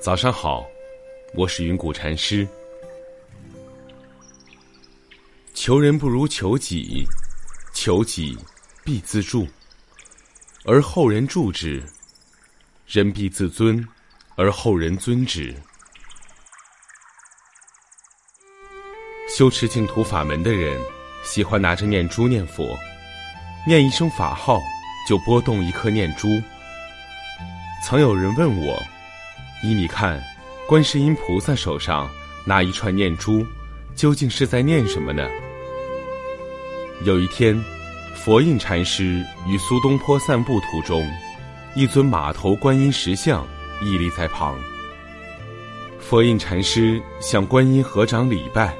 早上好，我是云谷禅师。求人不如求己，求己必自助，而后人助之；人必自尊，而后人尊之。修持净土法门的人，喜欢拿着念珠念佛，念一声法号就拨动一颗念珠。曾有人问我。依你看，观世音菩萨手上那一串念珠，究竟是在念什么呢？有一天，佛印禅师与苏东坡散步途中，一尊马头观音石像屹立在旁。佛印禅师向观音合掌礼拜。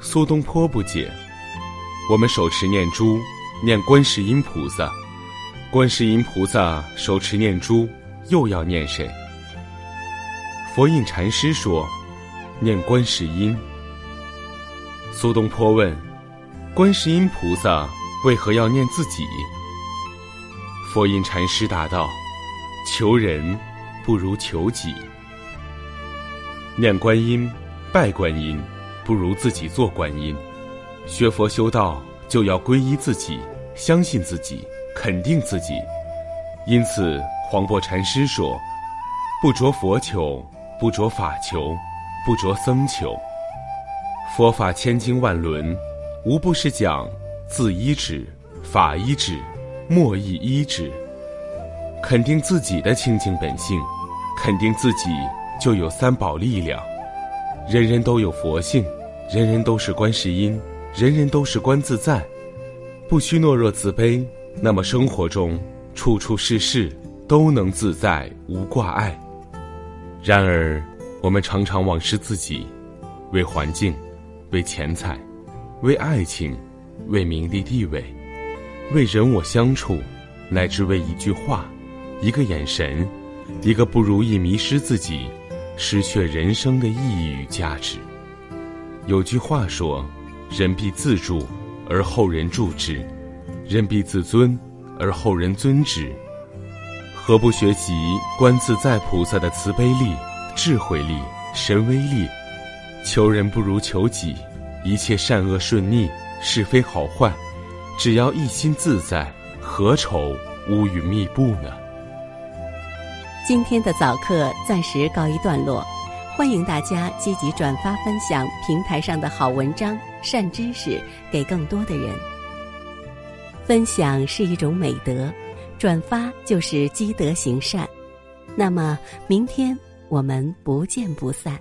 苏东坡不解：我们手持念珠，念观世音菩萨；观世音菩萨手持念珠，又要念谁？佛印禅师说：“念观世音。”苏东坡问：“观世音菩萨为何要念自己？”佛印禅师答道：“求人不如求己。念观音、拜观音，不如自己做观音。学佛修道，就要皈依自己，相信自己，肯定自己。因此，黄檗禅师说：‘不着佛求。’”不着法求，不着僧求。佛法千经万轮，无不是讲自依止、法依止、莫亦依止。肯定自己的清净本性，肯定自己就有三宝力量。人人都有佛性，人人都是观世音，人人都是观自在。不需懦弱自卑，那么生活中处处事事都能自在无挂碍。然而，我们常常忘失自己，为环境，为钱财，为爱情，为名利地位，为人我相处，乃至为一句话、一个眼神、一个不如意，迷失自己，失去人生的意义与价值。有句话说：“人必自助，而后人助之；人必自尊，而后人尊之。”何不学习观自在菩萨的慈悲力、智慧力、神威力？求人不如求己，一切善恶顺逆、是非好坏，只要一心自在，何愁乌云密布呢？今天的早课暂时告一段落，欢迎大家积极转发分享平台上的好文章、善知识给更多的人。分享是一种美德。转发就是积德行善，那么明天我们不见不散。